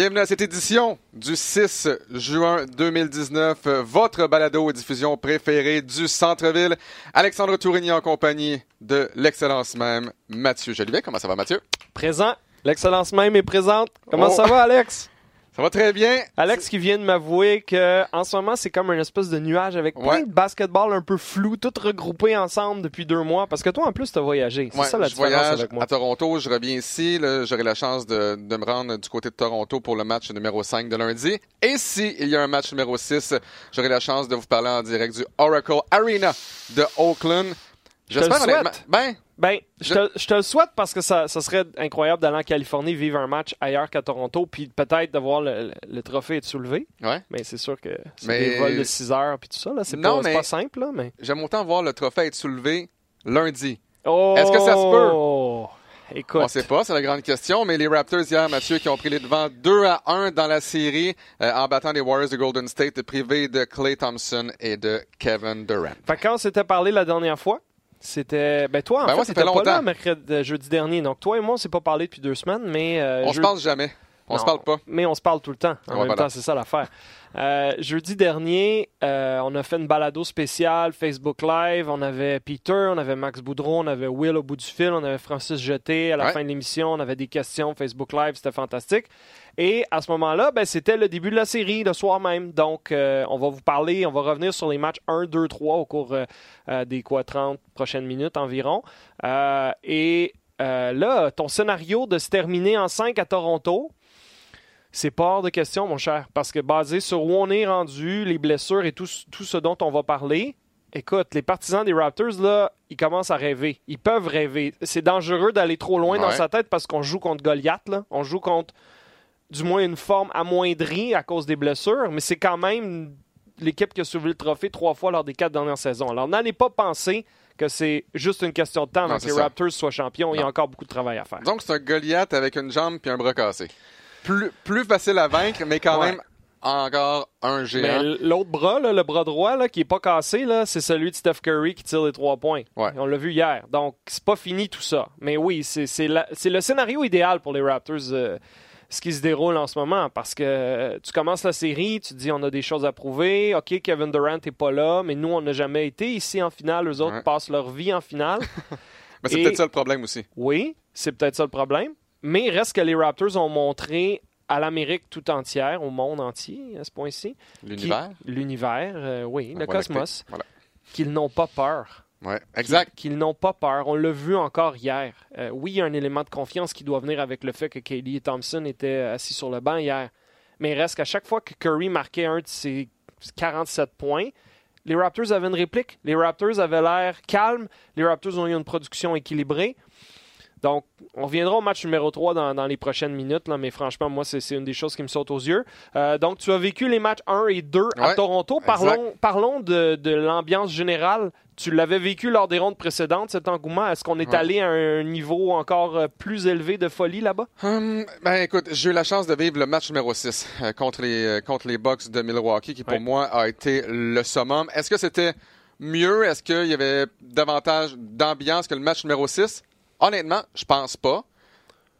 Bienvenue à cette édition du 6 juin 2019, euh, votre balado diffusion préférée du centre-ville. Alexandre Tourigny en compagnie de l'excellence même, Mathieu Jolivet. Comment ça va, Mathieu? Présent. L'excellence même est présente. Comment Oh. ça va, Alex? Ça va très bien. Alex qui vient de m'avouer que en ce moment, c'est comme une espèce de nuage avec plein de basketball un peu flou, tout regroupé ensemble depuis deux mois. Parce que toi, en plus, tu as voyagé. C'est Ouais, ça la je différence voyage avec moi. à Toronto, je reviens ici. J'aurai la chance de, de me rendre du côté de Toronto pour le match numéro 5 de lundi. Et si il y a un match numéro 6, j'aurai la chance de vous parler en direct du Oracle Arena de Oakland. honnêtement- Ben, Ben, je te, je te le souhaite parce que ça, ça serait incroyable d'aller en Californie vivre un match ailleurs qu'à Toronto, puis peut-être de voir le, trophée être soulevé. ouais. Mais c'est sûr que c'est Mais- des vols de 6 heures puis tout ça. là. C'est pas, mais- pas simple, là, mais. J'aime autant voir le trophée être soulevé lundi. Oh! Est-ce que ça se Écoute. On sait pas, c'est la grande question, mais les Raptors hier, Mathieu, qui ont pris les devants 2 à 1 dans la série euh, en battant les Warriors de Golden State, privés de Clay Thompson et de Kevin Durant. Fait quand on s'était parlé la dernière fois, c'était. Ben, toi, en Ben, fait, moi, ça fait pas longtemps. là mercredi, euh, jeudi dernier. Donc, toi et moi, on s'est pas parlé depuis deux semaines, mais. euh, On se jeudi- parle jamais. On se parle pas. Mais on se parle tout le temps. En Ouais, même voilà. temps, c'est ça l'affaire. Euh, jeudi dernier, euh, on a fait une balado spéciale Facebook Live. On avait Peter, on avait Max Boudreau, on avait Will au bout du fil, on avait Francis Jeté à la Ouais. fin de l'émission. On avait des questions Facebook Live, c'était fantastique. Et à ce moment-là, ben, c'était le début de la série, le soir même. Donc, euh, on va vous parler, on va revenir sur les matchs 1, 2, 3 au cours des quoi, 30 prochaines minutes environ. Et là, ton scénario de se terminer en 5 à Toronto, c'est pas hors de question, mon cher, parce que basé sur où on est rendu, les blessures et tout, tout ce dont on va parler, écoute, les partisans des Raptors, là, ils commencent à rêver. Ils peuvent rêver. C'est dangereux d'aller trop loin dans sa tête parce qu'on joue contre Goliath, là. On joue contre, du moins, une forme amoindrie à cause des blessures, mais c'est quand même l'équipe qui a soulevé le trophée trois fois lors des quatre dernières saisons. Alors, n'allez pas penser que c'est juste une question de temps avant que les. Raptors soient champions. Il y a encore beaucoup de travail à faire. Donc, c'est un Goliath avec une jambe puis un bras cassé. Plus, plus facile à vaincre, mais quand Ouais. même encore un géant. l'autre bras, là, le bras droit, là, qui est pas cassé, là, c'est celui de Steph Curry qui tire les trois points. Ouais. On l'a vu hier. Donc, c'est pas fini tout ça. Mais oui, c'est le scénario idéal pour les Raptors, euh, ce qui se déroule en ce moment. Parce que euh, tu commences la série, tu te dis on a des choses à prouver. OK, Kevin Durant est pas là, mais nous, on n'a jamais été ici en finale. Eux autres Ouais. passent leur vie en finale. Mais c'est et- peut-être ça le problème aussi. Oui, c'est peut-être ça le problème. Mais il reste que les Raptors ont montré à l'Amérique tout entière, au monde entier, à ce point-ci, L'univers. L'univers, euh, oui, le cosmos. Voilà. Qu'ils n'ont pas peur. Ouais, exact. Qu'ils n'ont pas peur. On l'a vu encore hier. Euh, oui, il y a un élément de confiance qui doit venir avec le fait que Kelly et Thompson étaient assis sur le banc hier. Mais il reste qu'à chaque fois que Curry marquait un de ses 47 points, les Raptors avaient une réplique. Les Raptors avaient l'air calmes. Les Raptors ont eu une production équilibrée. Donc, on reviendra au match numéro 3 dans, dans les prochaines minutes, là, mais franchement, moi, c'est une des choses qui me saute aux yeux. Euh, donc, tu as vécu les matchs 1 et 2 à Toronto. Parlons, parlons de, de l'ambiance générale. Tu l'avais vécu lors des rondes précédentes, cet engouement. Est-ce qu'on est Ouais. allé à un niveau encore euh, plus élevé de folie là-bas? Hum, ben écoute, j'ai eu la chance de vivre le match numéro 6 euh, contre, les, euh, contre les Bucks de Milwaukee, qui pour Ouais. moi a été le summum. Est-ce que c'était mieux? Est-ce qu'il y avait davantage d'ambiance que le match numéro 6? Honnêtement, je pense pas.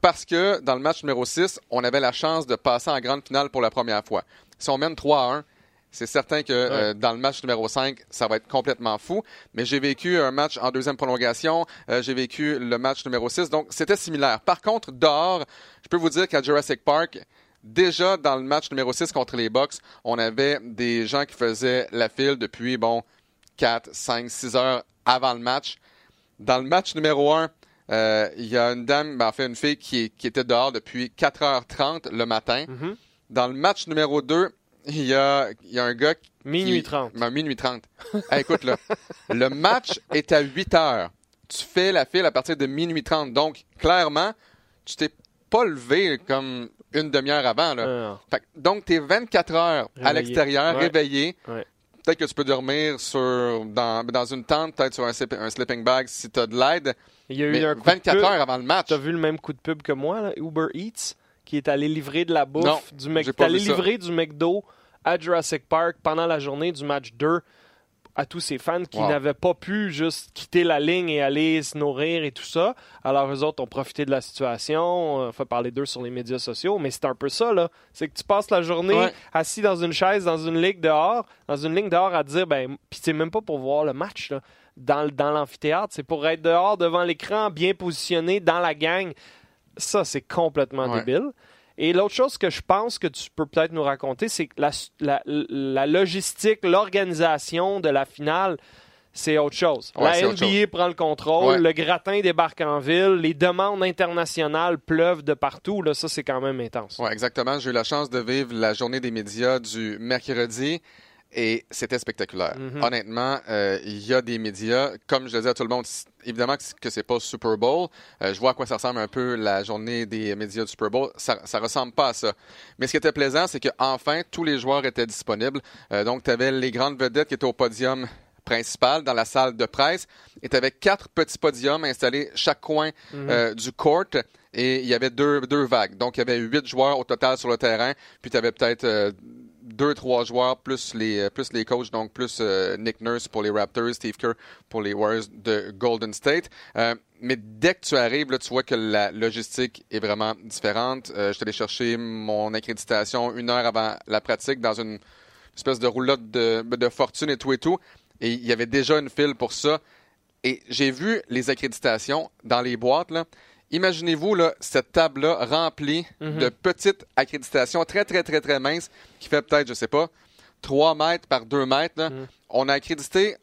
Parce que dans le match numéro 6, on avait la chance de passer en grande finale pour la première fois. Si on mène 3 à 1, c'est certain que euh, dans le match numéro 5, ça va être complètement fou. Mais j'ai vécu un match en deuxième prolongation. euh, j'ai vécu le match numéro 6. Donc, c'était similaire. Par contre, dehors, je peux vous dire qu'à Jurassic Park, déjà dans le match numéro 6 contre les Bucks, on avait des gens qui faisaient la file depuis, bon, 4, 5, 6 heures avant le match. Dans le match numéro 1, euh, il y a une dame, ben, en fait une fille qui, qui était dehors depuis 4h30 le matin. Mhm. Dans le match numéro 2, il y a, il y a un gars qui... Minuit 30. Ben, minuit 30. Hey, écoute, là, le match est à 8 heures. Tu fais la file à partir de minuit 30. Donc, clairement, tu t'es pas levé comme une demi-heure avant. Là. Fait donc, tu es 24 heures à Réveillé. l'extérieur, Ouais. réveillé. Ouais. Peut-être que tu peux dormir sur, dans, dans une tente, peut-être sur un, un sleeping bag si tu as de l'aide. Il y a eu un coup de 24 pub. heures avant le match. Tu as vu le même coup de pub que moi, là, Uber Eats, qui est allé livrer de la bouffe Non, du Mc- est allé livrer du McDo à Jurassic Park pendant la journée du match 2 à tous ces fans qui n'avaient pas pu juste quitter la ligne et aller se nourrir et tout ça. Alors, eux autres ont profité de la situation. On fait parler d'eux sur les médias sociaux, mais c'est un peu ça, là. C'est que tu passes la journée assis dans une chaise, dans une ligue dehors, dans une ligne dehors à dire, ben, puis c'est même pas pour voir le match, là. Dans, dans l'amphithéâtre, c'est pour être dehors devant l'écran, bien positionné dans la gang. Ça, c'est complètement débile. Et l'autre chose que je pense que tu peux peut-être nous raconter, c'est que la, la, logistique, l'organisation de la finale, c'est autre chose. la NBA prend le contrôle, le gratin débarque en ville, les demandes internationales pleuvent de partout. Là, ça, c'est quand même intense. Oui, exactement. J'ai eu la chance de vivre la journée des médias du mercredi. Et c'était spectaculaire. Mhm. Honnêtement, euh, il y a des médias, comme je le disais à tout le monde, évidemment que c'est pas Super Bowl. Euh, je vois à quoi ça ressemble un peu la journée des médias du Super Bowl. Ça, ça ressemble pas à ça. Mais ce qui était plaisant, c'est qu'enfin, tous les joueurs étaient disponibles. Euh, donc, tu avais les grandes vedettes qui étaient au podium principal dans la salle de presse et tu avais quatre petits podiums installés chaque coin mhm. du court et il y avait deux, deux vagues. Donc, il y avait huit joueurs au total sur le terrain, puis tu avais peut-être deux, trois joueurs, plus les, euh, plus les coachs, donc plus euh, Nick Nurse pour les Raptors, Steve Kerr pour les Warriors de Golden State. Euh, mais dès que tu arrives, là, tu vois que la logistique est vraiment différente. je suis allé chercher mon accréditation une heure avant la pratique dans une espèce de roulotte de, de fortune et tout et tout. Et il y avait déjà une file pour ça. Et j'ai vu les accréditations dans les boîtes, là. Imaginez-vous cette table-là remplie mhm. de petites accréditations très, très, très, très minces qui fait peut-être, je sais pas, 3 mètres par 2 mètres. Mhm. On a accrédité,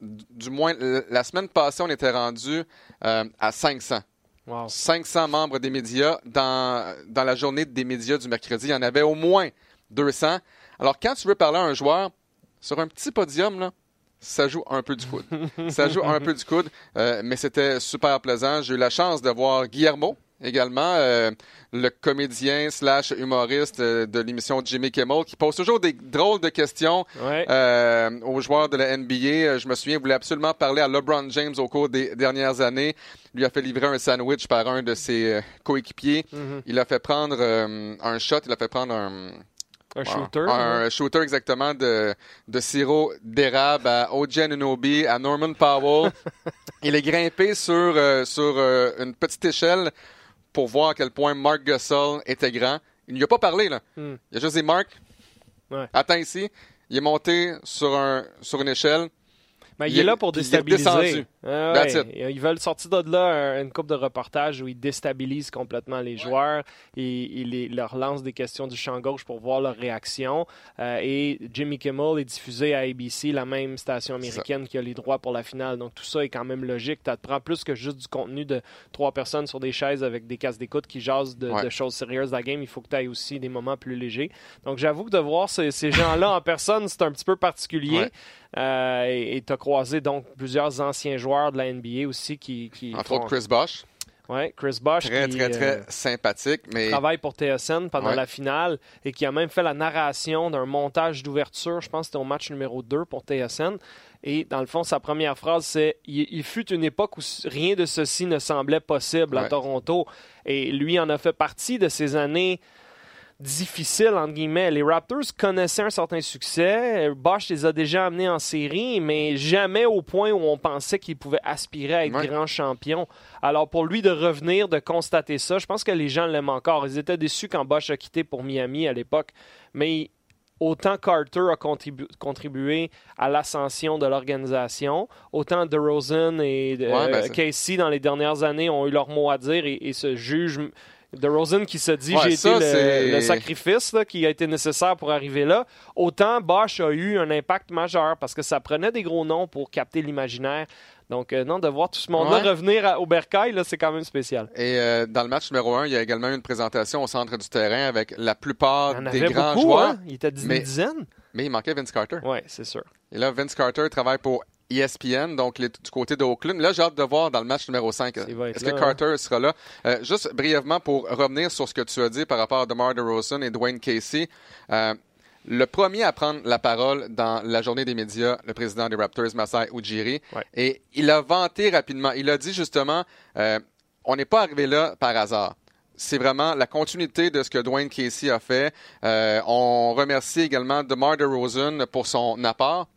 du moins, la semaine passée, on était rendu euh, à 500. 500 membres des médias. Dans, dans la journée des médias du mercredi, il y en avait au moins 200. Alors, quand tu veux parler à un joueur sur un petit podium, là, ça joue un peu du coude. ça joue un peu du coude, euh, mais c'était super plaisant. J'ai eu la chance de voir Guillermo également, euh, le comédien slash humoriste euh, de l'émission Jimmy Kimmel, qui pose toujours des drôles de questions aux joueurs de la NBA. Je me souviens, il voulait absolument parler à LeBron James au cours des dernières années. Il lui a fait livrer un sandwich par un de ses coéquipiers. Mm-hmm. Il a fait prendre un shot, il a fait prendre un un shooter. Un, shooter exactement de, de sirop d'érable à OJ Anunobi, à Norman Powell. il est grimpé sur, euh, sur euh, une petite échelle pour voir à quel point Mark Gasol était grand. Il n'y a pas parlé, là. Hmm. Il a juste dit Mark, attends ici. Il est monté sur, un, sur une échelle. Mais il, est là pour déstabiliser. Ah ils veulent sortir de là une coupe de reportage où ils déstabilisent complètement les joueurs et ils leur lancent des questions du champ gauche pour voir leur réaction. Euh, et Jimmy Kimmel est diffusé à ABC, la même station américaine qui a les droits pour la finale. Donc tout ça est quand même logique. Tu prends plus que juste du contenu de trois personnes sur des chaises avec des casques d'écoute qui jasent de, choses sérieuses de la game. Il faut que tu aies aussi des moments plus légers. Donc j'avoue que de voir ces, gens-là en personne, c'est un petit peu particulier. Euh, et tu as croisé donc plusieurs anciens joueurs de la NBA aussi qui. qui Entre autres Chris Bosch. Oui, Chris Bosch. Très, très, très euh, sympathique. Mais... travaille pour TSN pendant la finale et qui a même fait la narration d'un montage d'ouverture. Je pense que c'était au match numéro 2 pour TSN. Et dans le fond, sa première phrase, c'est il, fut une époque où rien de ceci ne semblait possible à Toronto. Et lui en a fait partie de ces années difficile, entre guillemets. Les Raptors connaissaient un certain succès. Bosch les a déjà amenés en série, mais jamais au point où on pensait qu'ils pouvaient aspirer à être grand champion. Alors, pour lui de revenir, de constater ça, je pense que les gens l'aiment encore. Ils étaient déçus quand Bosch a quitté pour Miami à l'époque, mais autant Carter a contribué à l'ascension de l'organisation, autant DeRozan et ben, euh, Casey dans les dernières années ont eu leur mot à dire et, et se jugent de Rosen qui se dit j'ai été le, sacrifice qui a été nécessaire pour arriver là. Autant Bosch a eu un impact majeur parce que ça prenait des gros noms pour capter l'imaginaire. Donc, euh, non, de voir tout ce monde-là revenir au Bercail, c'est quand même spécial. Et euh, dans le match numéro 1, il y a également une présentation au centre du terrain avec la plupart des grands joueurs. Hein? Il était à une dizaine. Mais il manquait Vince Carter. Oui, c'est sûr. Et là, Vince Carter travaille pour ESPN, donc du côté de Oakland. Là, j'ai hâte de voir dans le match numéro 5. Est-ce que Carter sera là? Euh, juste brièvement pour revenir sur ce que tu as dit par rapport à DeMar DeRozan et Dwayne Casey. Euh, le premier à prendre la parole dans la journée des médias, le président des Raptors, Masai Ujiri, et il a vanté rapidement. Il a dit justement, euh, on n'est pas arrivé là par hasard c'est vraiment la continuité de ce que Dwayne Casey a fait. on remercie également DeMar DeRozan pour son apport.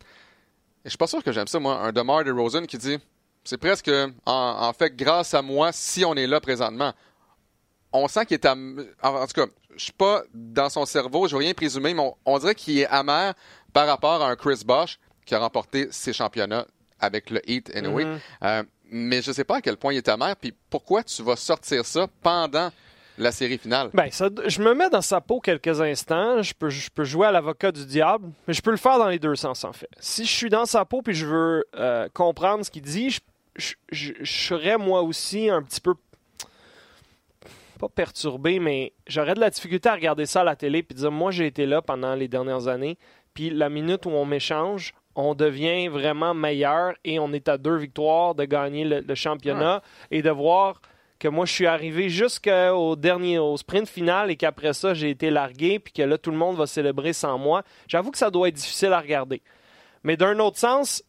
Je suis pas sûr que j'aime ça, moi, un DeMar DeRozan qui dit c'est presque en, fait grâce à moi si on est là présentement. On sent qu'il est am... en, tout cas, je suis pas dans son cerveau, je veux rien présumer, mais on, dirait qu'il est amer par rapport à un Chris Bosch qui a remporté ses championnats avec le Heat anyway. Euh, mais je sais pas à quel point il est amer, puis pourquoi tu vas sortir ça pendant la série finale. Ben, je me mets dans sa peau quelques instants. Je peux, je peux jouer à l'avocat du diable, mais je peux le faire dans les deux sens, en fait. Si je suis dans sa peau puis je veux euh, comprendre ce qu'il dit, je, je, serais moi aussi un petit peu pas perturbé, mais j'aurais de la difficulté à regarder ça à la télé puis dire moi j'ai été là pendant les dernières années, puis la minute où on m'échange, on devient vraiment meilleur et on est à deux victoires de gagner le, championnat et de voir que moi, je suis arrivé jusqu'au dernier, au sprint final et qu'après ça, j'ai été largué, puis que là, tout le monde va célébrer sans moi. J'avoue que ça doit être difficile à regarder. Mais d'un autre sens,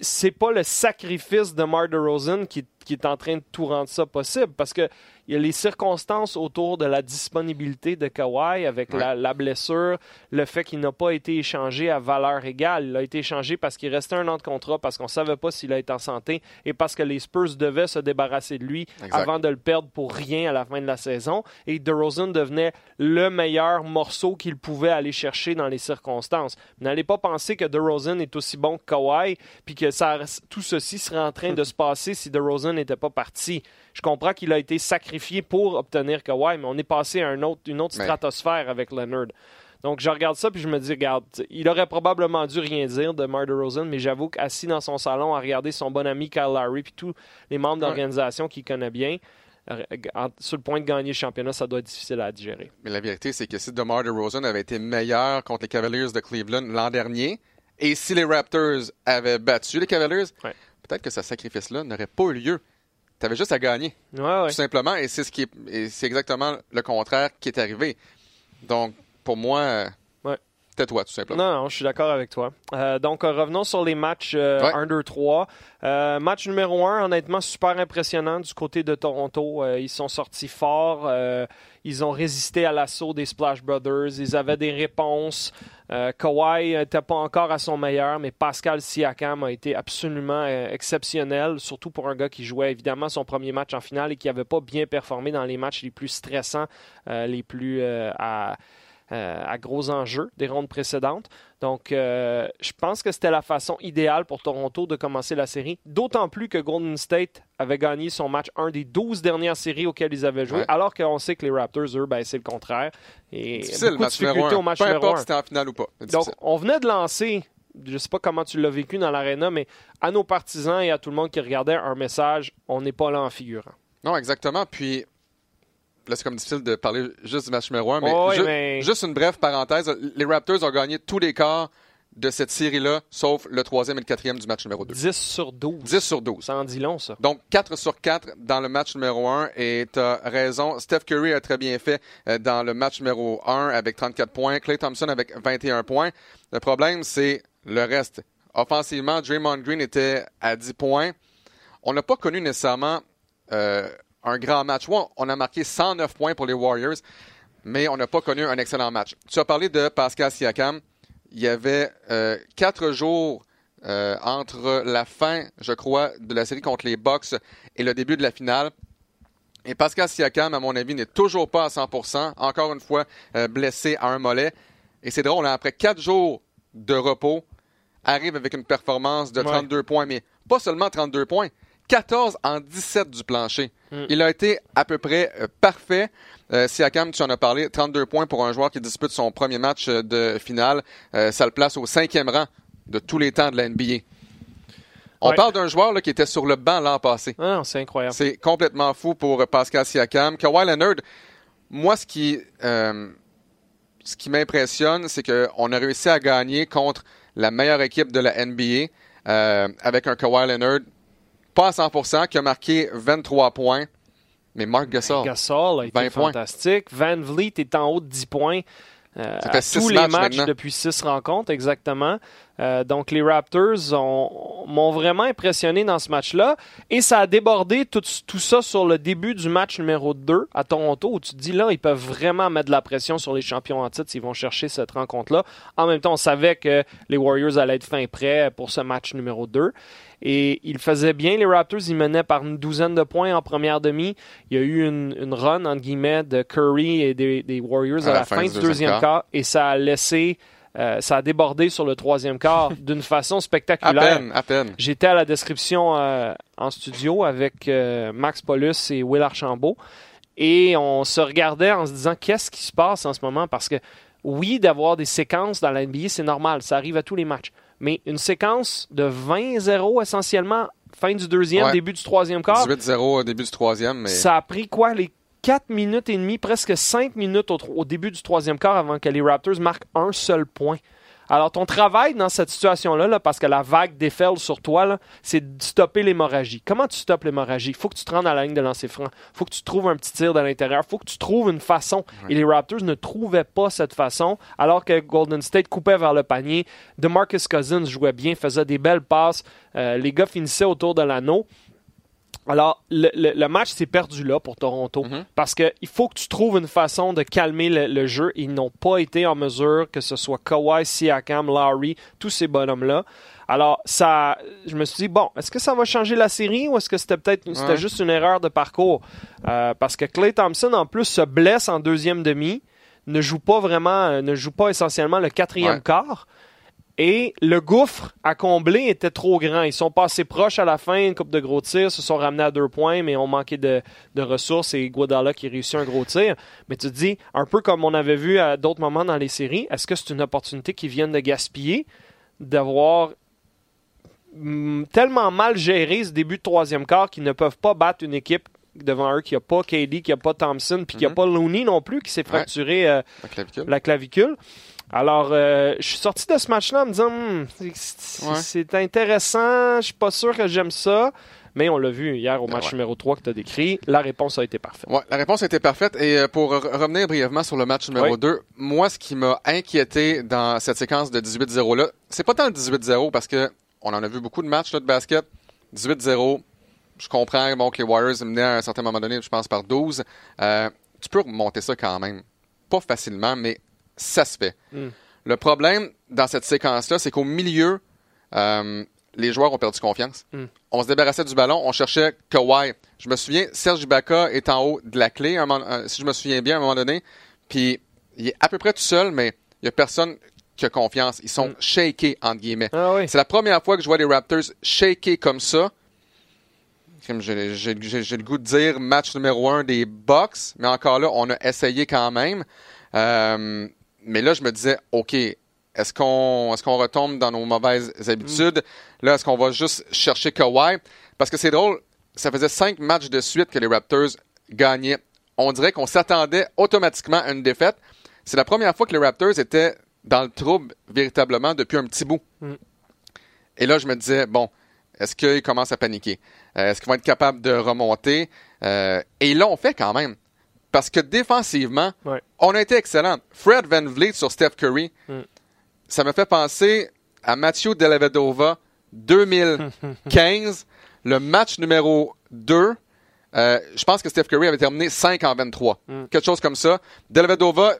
c'est pas le sacrifice de Mar Rosen qui, qui, est en train de tout rendre ça possible parce que il y a les circonstances autour de la disponibilité de Kawhi avec la, blessure, le fait qu'il n'a pas été échangé à valeur égale. Il a été échangé parce qu'il restait un an de contrat, parce qu'on ne savait pas s'il allait être en santé et parce que les Spurs devaient se débarrasser de lui avant de le perdre pour rien à la fin de la saison. Et DeRozan devenait le meilleur morceau qu'il pouvait aller chercher dans les circonstances. N'allez pas penser que DeRozan est aussi bon que Kawhi, puis que ça, tout ceci serait en train de se passer si DeRozan n'était pas parti. Je comprends qu'il a été sacrifié pour obtenir Kawhi, mais on est passé à une autre stratosphère avec Leonard. Donc, je regarde ça puis je me dis, regarde, il aurait probablement dû rien dire de Mar Rosen, mais j'avoue qu'assis dans son salon à regarder son bon ami Kyle Lowry puis tous les membres d'organisation qu'il connaît bien, euh, sur le point de gagner le championnat, ça doit être difficile à digérer. Mais la vérité, c'est que si DeMar DeRozan avait été meilleur contre les Cavaliers de Cleveland l'an dernier, et si les Raptors avaient battu les Cavaliers, peut-être que ce sacrifice-là n'aurait pas eu lieu. Tu avais juste à gagner. Tout simplement. Et c'est ce qui c'est exactement le contraire qui est arrivé. Donc, pour moi, ouais. tais-toi, tout simplement. Non, non, je suis d'accord avec toi. Euh, donc, euh, revenons sur les matchs 1, 2, 3. match numéro 1, honnêtement, super impressionnant du côté de Toronto. Euh, ils sont sortis forts. Ils ont résisté à l'assaut des Splash Brothers. Ils avaient des réponses. Euh, Kawhi n'était pas encore à son meilleur, mais Pascal Siakam a été absolument euh, exceptionnel, surtout pour un gars qui jouait évidemment son premier match en finale et qui n'avait pas bien performé dans les matchs les plus stressants, euh, les plus à euh, à gros enjeux des rondes précédentes. Donc, euh, je pense que c'était la façon idéale pour Toronto de commencer la série, d'autant plus que Golden State avait gagné son match, un des 12 dernières séries auxquelles ils avaient joué, alors qu'on sait que les Raptors, eux, ben, c'est le contraire. Et difficile, beaucoup de difficultés au match Peu importe si c'était en finale ou pas. Donc, on venait de lancer je ne sais pas comment tu l'as vécu dans l'aréna, mais à nos partisans et à tout le monde qui regardait un message, on n'est pas là en figurant. Non, exactement. Puis là, c'est comme difficile de parler juste du match numéro 1, mais, juste une brève parenthèse. Les Raptors ont gagné tous les quarts de cette série-là, sauf le troisième et le quatrième du match numéro 2. 10 sur 12. 10 sur 12. Ça en dit long, ça. Donc, 4 sur 4 dans le match numéro 1. Et tu as raison, Steph Curry a très bien fait euh, dans le match numéro 1 avec 34 points, Clay Thompson avec 21 points. Le problème, c'est le reste. Offensivement, Draymond Green était à 10 points. On n'a pas connu nécessairement... Euh, un grand match. on a marqué 109 points pour les Warriors, mais on n'a pas connu un excellent match. Tu as parlé de Pascal Siakam. Il y avait euh, quatre jours euh, entre la fin, je crois, de la série contre les Bucks et le début de la finale. Et Pascal Siakam, à mon avis, n'est toujours pas à 100%. Encore une fois, euh, blessé à un mollet. Et c'est drôle, hein, après quatre jours de repos, arrive avec une performance de 32 points, mais pas seulement 32 points, 14 en 17 du plancher. Hmm. Il a été à peu près euh, parfait. Euh, Siakam, tu en as parlé, 32 points pour un joueur qui dispute son premier match euh, de finale. ça le place au cinquième rang de tous les temps de la NBA. On parle d'un joueur qui était sur le banc l'an passé. Ah, c'est incroyable. C'est complètement fou pour Pascal Siakam. Kawhi Leonard, moi, ce qui, ce qui m'impressionne, c'est qu'on a réussi à gagner contre la meilleure équipe de la NBA avec un Kawhi Leonard pas à 100% qui a marqué 23 points. Mais Mark Gasol. Gasol a été fantastique. Van Vliet est en haut de 10 points. Euh, à tous les matchs, depuis 6 rencontres, exactement. Euh, donc, les Raptors m'ont vraiment impressionné dans ce match-là. Et ça a débordé tout, tout, ça sur le début du match numéro 2 à Toronto, où tu te dis là, ils peuvent vraiment mettre de la pression sur les champions en titre s'ils vont chercher cette rencontre-là. En même temps, on savait que les Warriors allaient être fin prêts pour ce match numéro 2. Et ils faisaient bien, les Raptors. Ils menaient par une douzaine de points en première demi. Il y a eu une, une run, entre guillemets, de Curry et des, des Warriors à, la, fin, du deuxième quart. Et ça a laissé euh, ça a débordé sur le troisième quart d'une façon spectaculaire. À peine, à peine. J'étais à la description euh, en studio avec euh, Max Paulus et Will Archambault et on se regardait en se disant qu'est-ce qui se passe en ce moment? Parce que oui, d'avoir des séquences dans la NBA, c'est normal, ça arrive à tous les matchs. Mais une séquence de 20-0 essentiellement, fin du deuxième, début du troisième quart. 18-0 au début du troisième. Mais... Ça a pris quoi, les 4 minutes et demie, presque 5 minutes au, début du troisième quart avant que les Raptors marquent un seul point? Alors, ton travail dans cette situation-là, parce que la vague déferle sur toi, c'est de stopper l'hémorragie. Comment tu stoppes l'hémorragie? Il faut que tu te rendes à la ligne de lancer franc. Il faut que tu trouves un petit tir de l'intérieur. Il faut que tu trouves une façon. Et les Raptors ne trouvaient pas cette façon, alors que Golden State coupait vers le panier. DeMarcus Cousins jouait bien, faisait des belles passes. Euh, les gars finissaient autour de l'anneau. Alors, le, match s'est perdu là pour Toronto mhm. parce qu'il faut que tu trouves une façon de calmer le, jeu. Ils n'ont pas été en mesure, que ce soit Kawhi, Siakam, Larry, tous ces bonhommes-là. Alors, ça, je me suis dit, bon, est-ce que ça va changer la série ou est-ce que c'était peut-être c'était juste une erreur de parcours? Euh, parce que Clay Thompson, en plus, se blesse en deuxième demi, ne joue pas vraiment, ne joue pas essentiellement le quatrième quart. Et le gouffre à combler était trop grand. Ils sont passés proches à la fin, une coupe de gros tirs, se sont ramenés à deux points, mais ont manqué de, ressources et Guadala qui réussit un gros tir. Mais tu te dis, un peu comme on avait vu à d'autres moments dans les séries, est-ce que c'est une opportunité qu'ils viennent de gaspiller d'avoir mm, tellement mal géré ce début de troisième quart qu'ils ne peuvent pas battre une équipe devant eux qui n'a pas KD, qui n'a pas Thompson, puis qui n'a mhm. pas Looney non plus, qui s'est fracturé euh, La clavicule? Alors, euh, je suis sorti de ce match-là en me disant, hmm, c'est intéressant, je suis pas sûr que j'aime ça. Mais on l'a vu hier au match numéro 3 que tu as décrit, la réponse a été parfaite. Ouais, la réponse a été parfaite. Et euh, pour revenir brièvement sur le match numéro 2, moi, ce qui m'a inquiété dans cette séquence de 18-0-là, c'est pas tant le 18-0 parce que on en a vu beaucoup de matchs là, de basket. 18-0, je comprends bon, que les Warriors menaient à un certain moment donné, je pense par 12. Euh, tu peux remonter ça quand même. Pas facilement, mais ça se fait. Hmm. Le problème dans cette séquence-là, c'est qu'au milieu, euh, les joueurs ont perdu confiance. Hmm. On se débarrassait du ballon, on cherchait Kawhi. Je me souviens, Serge Ibaka est en haut de la clé, si je me souviens bien, à un moment donné. Puis il est à peu près tout seul, mais il n'y a personne qui a confiance. Ils sont hmm. shakés, entre guillemets. Ah c'est la première fois que je vois les Raptors shakés comme ça. J'ai le goût de dire match numéro un des Bucks, mais encore là, on a essayé quand même. Euh, mais là, je me disais, OK, est-ce qu'on est qu'on retombe dans nos mauvaises habitudes? Mm. Là, est-ce qu'on va juste chercher Kawhi? Parce que c'est drôle, ça faisait cinq matchs de suite que les Raptors gagnaient. On dirait qu'on s'attendait automatiquement à une défaite. C'est la première fois que les Raptors étaient dans le trouble véritablement depuis un petit bout. Mm. Et là, je me disais, bon, est-ce qu'ils commencent à paniquer? Euh, est-ce qu'ils vont être capables de remonter? Euh, et là, on fait quand même. Parce que défensivement, on a été excellent. Fred Van Vliet sur Steph Curry, mm. ça me fait penser à Mathieu Delavedova 2015, le match numéro 2. Euh, je pense que Steph Curry avait terminé 5 en 23. Mm. Quelque chose comme ça. Delavedova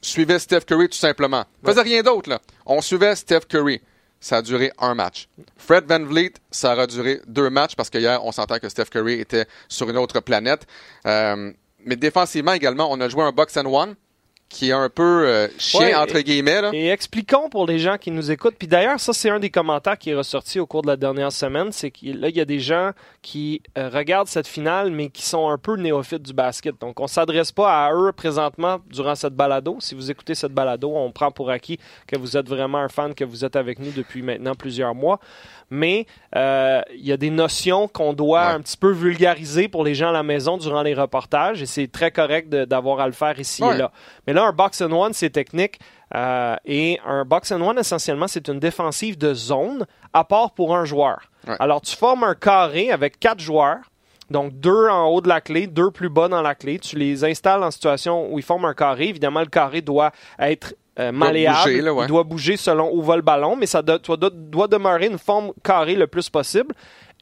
suivait Steph Curry tout simplement. Faisait rien d'autre, là. On suivait Steph Curry. Ça a duré un match. Fred Van Vliet, ça aura duré deux matchs parce qu'hier, on s'entend que Steph Curry était sur une autre planète. Euh, mais défensivement également, on a joué un box and one qui est un peu euh, chien entre guillemets. Et expliquons pour les gens qui nous écoutent. Puis d'ailleurs, ça c'est un des commentaires qui est ressorti au cours de la dernière semaine, c'est que là il y a des gens qui euh, regardent cette finale mais qui sont un peu néophytes du basket. Donc on s'adresse pas à eux présentement durant cette balado. Si vous écoutez cette balado, on prend pour acquis que vous êtes vraiment un fan, que vous êtes avec nous depuis maintenant plusieurs mois mais euh, il y a des notions qu'on doit un petit peu vulgariser pour les gens à la maison durant les reportages, et c'est très correct d'avoir à le faire ici et là. Mais là, un box and one, c'est technique. Euh, et un box and one, essentiellement, c'est une défensive de zone à part pour un joueur. Alors, tu formes un carré avec quatre joueurs. Donc, deux en haut de la clé, deux plus bas dans la clé. Tu les installes en situation où ils forment un carré. Évidemment, le carré doit être euh, malléable. bouger, là, ouais. Il doit bouger selon où va le ballon, mais ça doit, doit, doit demeurer une forme carrée le plus possible.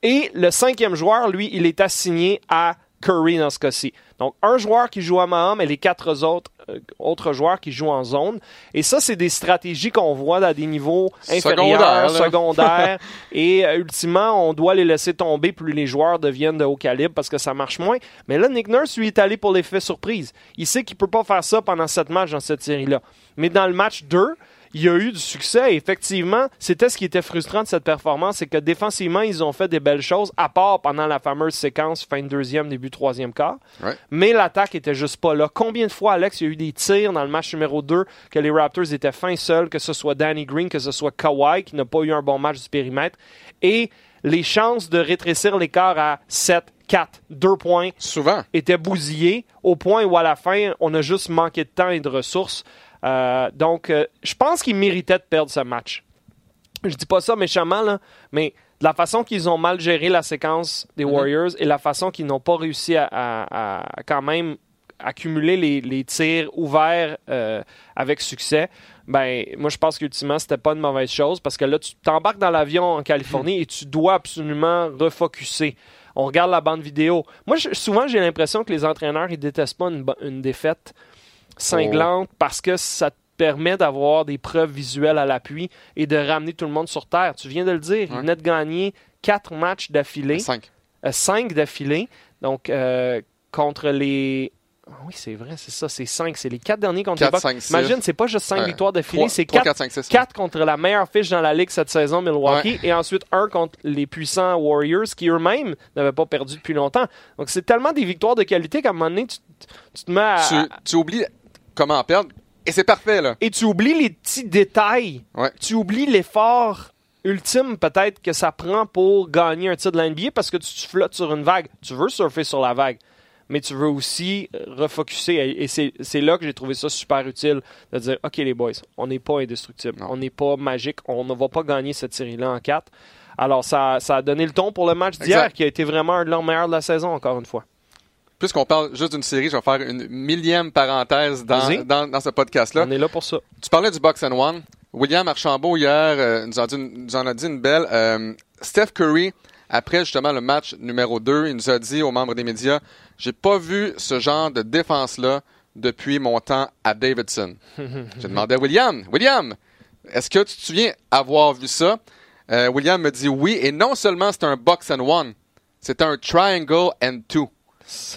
Et le cinquième joueur, lui, il est assigné à Curry dans ce cas-ci. Donc, un joueur qui joue à Mahom et les quatre autres, euh, autres joueurs qui jouent en zone. Et ça, c'est des stratégies qu'on voit à des niveaux inférieurs, Secondaire, là. secondaires. et euh, ultimement, on doit les laisser tomber plus les joueurs deviennent de haut calibre parce que ça marche moins. Mais là, Nick Nurse, lui, est allé pour l'effet surprise. Il sait qu'il peut pas faire ça pendant sept matchs dans cette série-là. Mais dans le match 2, il y a eu du succès. Et effectivement, c'était ce qui était frustrant de cette performance, c'est que défensivement, ils ont fait des belles choses, à part pendant la fameuse séquence fin de deuxième, début troisième quart. Ouais. Mais l'attaque était juste pas là. Combien de fois, Alex, il y a eu des tirs dans le match numéro 2 que les Raptors étaient fins seuls, que ce soit Danny Green, que ce soit Kawhi, qui n'a pas eu un bon match du périmètre? Et les chances de rétrécir l'écart à 7, 4, 2 points Souvent. étaient bousillées au point où à la fin, on a juste manqué de temps et de ressources. Euh, donc, euh, je pense qu'ils méritaient de perdre ce match. Je dis pas ça méchamment, là, mais de la façon qu'ils ont mal géré la séquence des Mhm. Warriors et la façon qu'ils n'ont pas réussi à, à- à quand même accumuler les, les tirs ouverts euh, avec succès, ben moi je pense qu'ultimement c'était pas une mauvaise chose parce que là tu t'embarques dans l'avion en Californie et tu dois absolument refocuser. On regarde la bande vidéo. Moi je- souvent j'ai l'impression que les entraîneurs ils détestent pas une défaite cinglante parce que ça te permet d'avoir des preuves visuelles à l'appui et de ramener tout le monde sur terre. Tu viens de le dire, Ouais. ils venaient de gagner quatre matchs d'affilée. 5. Euh, cinq d'affilée. Donc, euh, contre les. Ah Oui, c'est vrai, c'est ça, c'est cinq. C'est les quatre derniers contre les 4, Bucks. 5, 6. Imagine, c'est pas juste cinq Ouais. victoires d'affilée, 3, c'est 3, quatre, 4, 5, 6. quatre contre la meilleure fiche dans la ligue cette saison, Milwaukee, et ensuite un contre les puissants Warriors qui eux-mêmes n'avaient pas perdu depuis longtemps. Donc, c'est tellement des victoires de qualité qu'à un moment donné, tu, tu te mets à. Tu, tu oublies comment perdre. Et c'est parfait, là. Et tu oublies les petits détails. Ouais. Tu oublies l'effort ultime peut-être que ça prend pour gagner un titre de l'NBA parce que tu, tu flottes sur une vague. Tu veux surfer sur la vague, mais tu veux aussi refocuser. Et c'est là que j'ai trouvé ça super utile de dire OK, les boys, on n'est pas indestructible, on n'est pas magique, on ne va pas gagner cette série-là en quatre. Alors, ça, ça a donné le ton pour le match d'hier, qui a été vraiment un de leurs meilleurs de la saison, encore une fois. Puisqu'on parle juste d'une série, je vais faire une millième parenthèse dans, dans, dans ce podcast-là. On est là pour ça. Tu parlais du Box and One. William Archambault, hier, euh, nous, en dit nous en a dit une belle. Euh, Steph Curry, après justement le match numéro 2, il nous a dit aux membres des médias J'ai pas vu ce genre de défense-là depuis mon temps à Davidson. J'ai demandé à William William, est-ce que tu te souviens avoir vu ça? Euh, William me dit oui, et non seulement c'est un Box and One, c'est un Triangle and Two.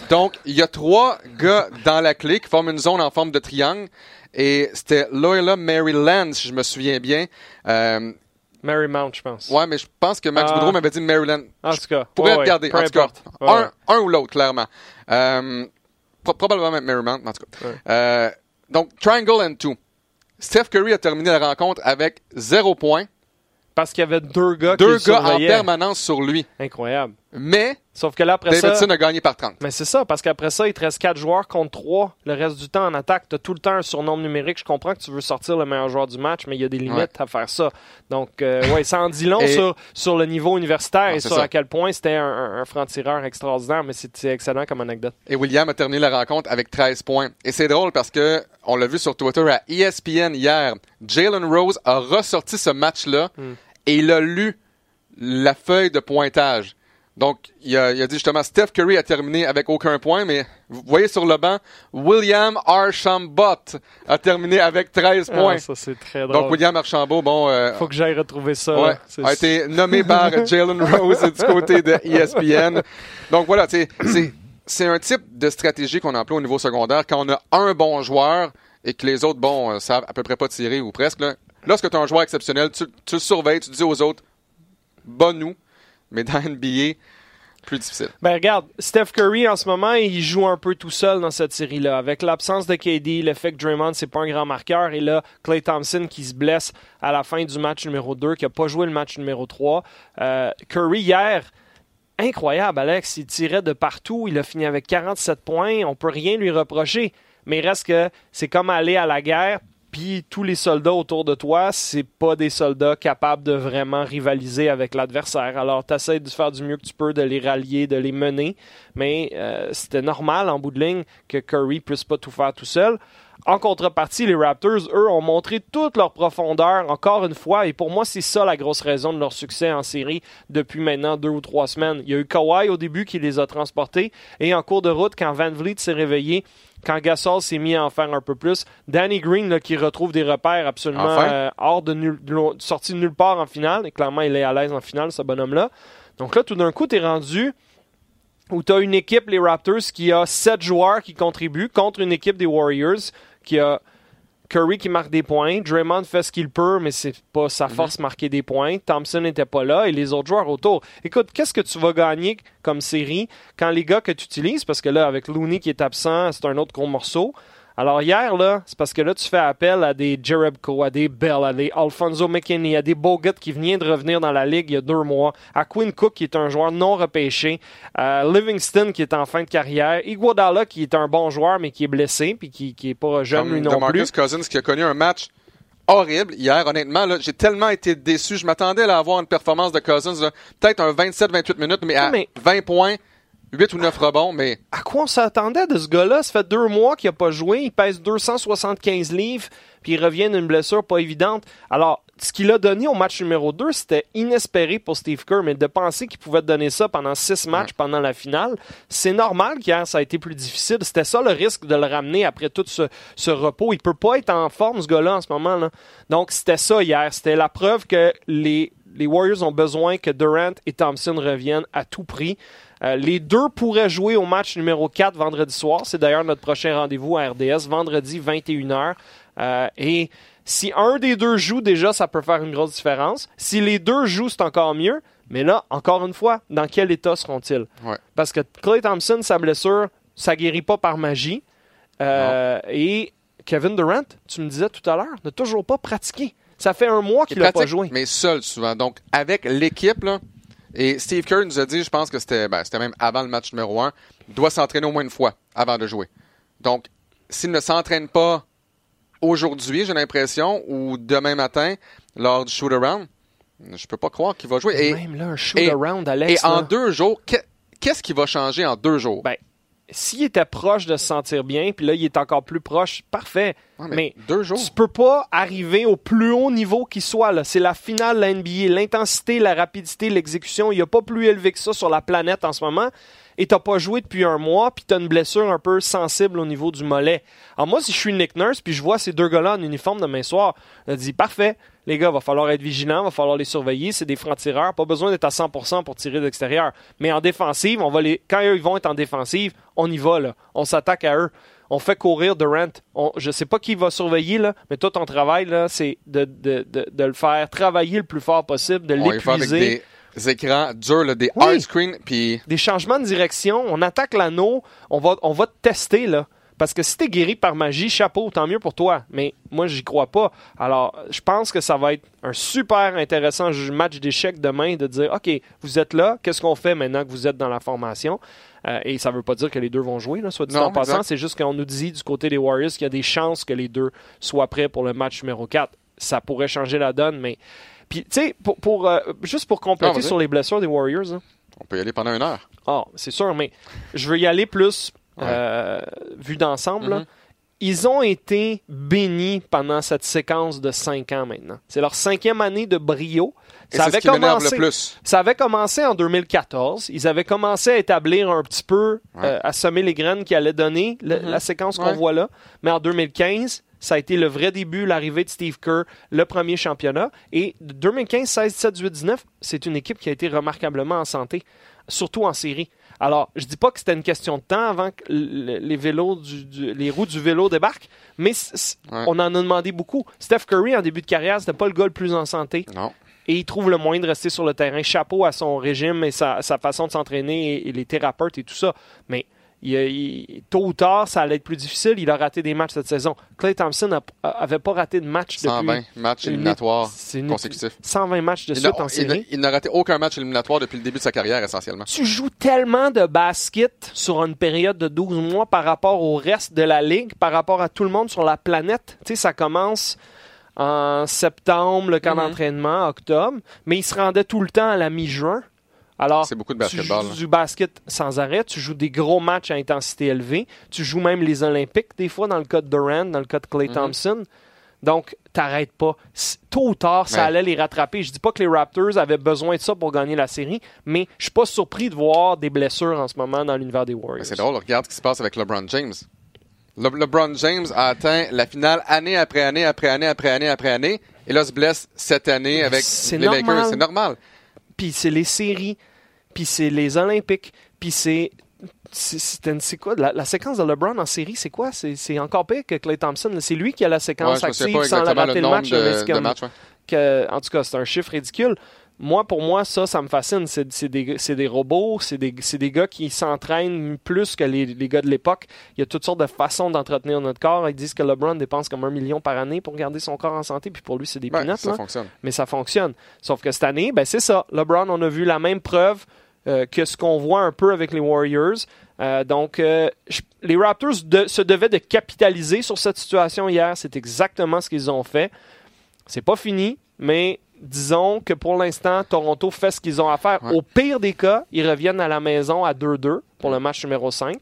Donc, il y a trois gars dans la clé qui forment une zone en forme de triangle. Et c'était Loyola Maryland, si je me souviens bien. Euh, Marymount, je pense. ouais, mais je pense que Max Ah. Boudreau m'avait dit Maryland. En tout cas, ouais, ouais, regarder. peu en tout cas. Ouais, un, ouais. un ou l'autre, clairement. Euh, pro- probablement Marymount, en tout cas. Ouais. Euh, donc, Triangle and Two. Steph Curry a terminé la rencontre avec zéro point. Parce qu'il y avait deux gars Deux qui le gars en permanence sur lui. Incroyable. Mais Sauf que là, après Davidson ça. a gagné par 30. Mais c'est ça, parce qu'après ça, il te reste quatre joueurs contre trois le reste du temps en attaque. Tu as tout le temps un surnombre numérique. Je comprends que tu veux sortir le meilleur joueur du match, mais il y a des limites à faire ça. Donc, euh, ouais, ça en dit long Et- sur, sur le niveau universitaire et sur ça. à quel point c'était un, un- un franc-tireur extraordinaire, mais c'est excellent comme anecdote. Et William a terminé la rencontre avec 13 points. Et c'est drôle parce que on l'a vu sur Twitter à ESPN hier. Jalen Rose a ressorti ce match-là Hmm. et il a lu la feuille de pointage. Donc, il a, il a dit justement, Steph Curry a terminé avec aucun point, mais vous voyez sur le banc, William Archambault a terminé avec 13 points. Ah, ça, c'est très drôle. Donc, William Archambault, bon, euh, Faut que j'aille retrouver ça. Ouais, a été nommé par Jalen Rose du côté de ESPN. Donc voilà, c'est un type de stratégie qu'on emploie au niveau secondaire quand on a un bon joueur et que les autres, bon, euh, savent à peu près pas tirer ou presque. Là. Lorsque tu as un joueur exceptionnel, tu, tu le surveilles, tu dis aux autres, bon nous, mais dans NBA, plus difficile. Ben regarde, Steph Curry en ce moment, il joue un peu tout seul dans cette série-là. Avec l'absence de KD, le fait que Draymond, c'est pas un grand marqueur, et là, Clay Thompson qui se blesse à la fin du match numéro 2, qui a pas joué le match numéro 3. Euh, Curry, hier, incroyable, Alex. Il tirait de partout. Il a fini avec 47 points. On peut rien lui reprocher. Mais il reste que c'est comme aller à la guerre. Puis tous les soldats autour de toi, c'est pas des soldats capables de vraiment rivaliser avec l'adversaire. Alors tu essaies de faire du mieux que tu peux, de les rallier, de les mener. Mais euh, c'était normal en bout de ligne que Curry puisse pas tout faire tout seul. En contrepartie, les Raptors, eux, ont montré toute leur profondeur encore une fois. Et pour moi, c'est ça la grosse raison de leur succès en série depuis maintenant deux ou trois semaines. Il y a eu Kawhi au début qui les a transportés. Et en cours de route, quand Van Vliet s'est réveillé, quand Gasol s'est mis à en faire un peu plus, Danny Green qui retrouve des repères absolument euh, hors de, nul, sortie de nulle part en finale. Et clairement, il est à l'aise en finale, ce bonhomme-là. Donc là, tout d'un coup, tu es rendu où tu as une équipe, les Raptors, qui a sept joueurs qui contribuent contre une équipe des Warriors qui a Curry qui marque des points. Draymond fait ce qu'il peut, mais c'est pas sa mhm. force marquer des points. Thompson n'était pas là et les autres joueurs autour. Écoute, qu'est-ce que tu vas gagner comme série quand les gars que tu utilises, parce que là, avec Looney qui est absent, c'est un autre gros morceau. Alors hier, là, c'est parce que là, tu fais appel à des Jerebko, à des Bell, à des Alfonso McKinney, à des Bogut qui viennent de revenir dans la ligue il y a deux mois, à Quinn Cook qui est un joueur non repêché, à Livingston qui est en fin de carrière, Iguodala qui est un bon joueur mais qui est blessé puis qui, qui est pas jeune lui non plus. Cousins qui a connu un match horrible hier. Honnêtement, j'ai tellement été déçu. Je m'attendais à avoir une performance de Cousins, peut-être un 27-28 minutes, mais à 20 points. 8 ou 9 rebonds, mais. À quoi on s'attendait de ce gars-là? Ça fait deux mois qu'il n'a pas joué. Il pèse 275 livres, puis il revient d'une blessure pas évidente. Alors, ce qu'il a donné au match numéro 2, c'était inespéré pour Steve Kerr, mais de penser qu'il pouvait donner ça pendant six matchs pendant la finale, c'est normal qu'hier, ça a été plus difficile. C'était ça le risque de le ramener après tout ce, ce repos. Il peut pas être en forme, ce gars-là, en ce moment. Là. Donc, c'était ça hier. C'était la preuve que les, les Warriors ont besoin que Durant et Thompson reviennent à tout prix. Euh, les deux pourraient jouer au match numéro 4 vendredi soir. C'est d'ailleurs notre prochain rendez-vous à RDS, vendredi 21h. Euh, et si un des deux joue, déjà, ça peut faire une grosse différence. Si les deux jouent, c'est encore mieux. Mais là, encore une fois, dans quel état seront-ils? Parce que Clay Thompson, sa blessure, ça guérit pas par magie. Euh, et Kevin Durant, tu me disais tout à l'heure, n'a toujours pas pratiqué. Ça fait un mois qu'il n'a pas joué. Mais seul souvent. Donc, avec l'équipe, là, et Steve Kerr nous a dit, je pense que c'était ben, même avant le match numéro 1, il doit s'entraîner au moins une fois avant de jouer. Donc, s'il ne s'entraîne pas aujourd'hui, j'ai l'impression, ou demain matin, lors du shoot-around, je peux pas croire qu'il va jouer. Et, même là, un shoot-around, Alex. Et en deux jours, qu'est-ce qui va changer en deux jours? Ben, s'il était proche de se sentir bien, puis là, il est encore plus proche, parfait. mais, deux jours. tu peux pas arriver au plus haut niveau qui soit. C'est la finale de la NBA. L'intensité, la rapidité, l'exécution, il n'y a pas plus élevé que ça sur la planète en ce moment. Et t'as pas joué depuis un mois, puis tu as une blessure un peu sensible au niveau du mollet. Alors moi, si je suis Nick Nurse, puis je vois ces deux gars-là en uniforme demain soir, je dis parfait, les gars, va falloir être vigilant, va falloir les surveiller. C'est des francs-tireurs. Pas besoin d'être à 100% pour tirer de l'extérieur. Mais en défensive, on va les... quand ils vont être en défensive, on y va. Là. On s'attaque à eux. On fait courir Durant. On... Je sais pas qui va surveiller, là, mais toi, ton travail, là, c'est de, de, de, le faire travailler le plus fort possible, de l'épuiser des écrans durs, des hard screen, puis des changements de direction. On attaque l'anneau, on va, on va te tester là. Parce que si t'es guéri par magie, chapeau, tant mieux pour toi. Mais moi, j'y crois pas. Alors, je pense que ça va être un super intéressant match d'échecs demain de dire, OK, vous êtes là, qu'est-ce qu'on fait maintenant que vous êtes dans la formation? Euh, et ça ne veut pas dire que les deux vont jouer, là, soit dit en passant. C'est juste qu'on nous dit du côté des Warriors qu'il y a des chances que les deux soient prêts pour le match numéro 4. Ça pourrait changer la donne, mais. Puis, tu sais, pour, euh, juste pour compléter sur les blessures des Warriors. Hein. On peut y aller pendant une heure. Ah, c'est sûr, mais je veux y aller plus euh, vu d'ensemble, mhm. ils ont été bénis pendant cette séquence de cinq ans maintenant. C'est leur cinquième année de brio. Ça avait, commencé, ça avait commencé en 2014. Ils avaient commencé à établir un petit peu, euh, à semer les graines qui allaient donner mhm. la séquence qu'on voit là. Mais en 2015, ça a été le vrai début, l'arrivée de Steve Kerr, le premier championnat. Et 2015, 16, 17, 18, 19, c'est une équipe qui a été remarquablement en santé, surtout en série. Alors, je dis pas que c'était une question de temps avant que les vélos, du, les roues du vélo débarquent, mais on en a demandé beaucoup. Steph Curry, en début de carrière, c'était pas le gars le plus en santé. Non. Et il trouve le moyen de rester sur le terrain. Chapeau à son régime et sa, façon de s'entraîner et, les thérapeutes et tout ça. Mais il, tôt ou tard, ça allait être plus difficile. Il a raté des matchs cette saison. Clay Thompson n'avait pas raté de match 120 matchs éliminatoires consécutifs. 120 matchs de suite en série. Il, n'a raté aucun match éliminatoire depuis le début de sa carrière, essentiellement. Tu joues tellement de basket sur une période de 12 mois par rapport au reste de la ligue, par rapport à tout le monde sur la planète. Tu sais, ça commence en septembre, le camp mm-hmm. d'entraînement, octobre, mais il se rendait tout le temps à la mi-juin. Alors, C'est beaucoup de tu basketball. joues du basket sans arrêt, tu joues des gros matchs à intensité élevée, tu joues même les Olympiques des fois dans le cas de Durant, dans le cas de Clay Mhm. Thompson. Donc, t'arrêtes pas. Tôt ou tard, ça Ouais. allait les rattraper. Je dis pas que les Raptors avaient besoin de ça pour gagner la série, mais je suis pas surpris de voir des blessures en ce moment dans l'univers des Warriors. C'est drôle, regarde ce qui se passe avec LeBron James. Le- LeBron James a atteint la finale année après année, après année, après année, après année, et là se blesse cette année avec les normal. Lakers. C'est normal. Puis c'est les séries, puis c'est les Olympiques, puis c'est. C'est quoi? La, la séquence de LeBron en série, c'est quoi? C'est encore pire que Clay Thompson. C'est lui qui a la séquence active sans la rater le match. de, ouais. que- en tout cas, c'est un chiffre ridicule. Moi, pour moi, ça, ça me fascine. C'est des, robots, c'est des, des gars qui s'entraînent plus que les, les gars de l'époque. Il y a toutes sortes de façons d'entretenir notre corps. Ils disent que LeBron dépense comme un million par année pour garder son corps en santé, puis pour lui, c'est des Ouais, peanuts, ça là. fonctionne. Mais ça fonctionne. Sauf que cette année, ben, c'est ça. LeBron, on a vu la même preuve euh, que ce qu'on voit un peu avec les Warriors. Euh, donc, euh, je- les Raptors de- se devaient de capitaliser sur cette situation hier. C'est exactement ce qu'ils ont fait. C'est pas fini, mais disons que pour l'instant, Toronto fait ce qu'ils ont à faire. Ouais. Au pire des cas, ils reviennent à la maison à 2-2 pour le match numéro 5.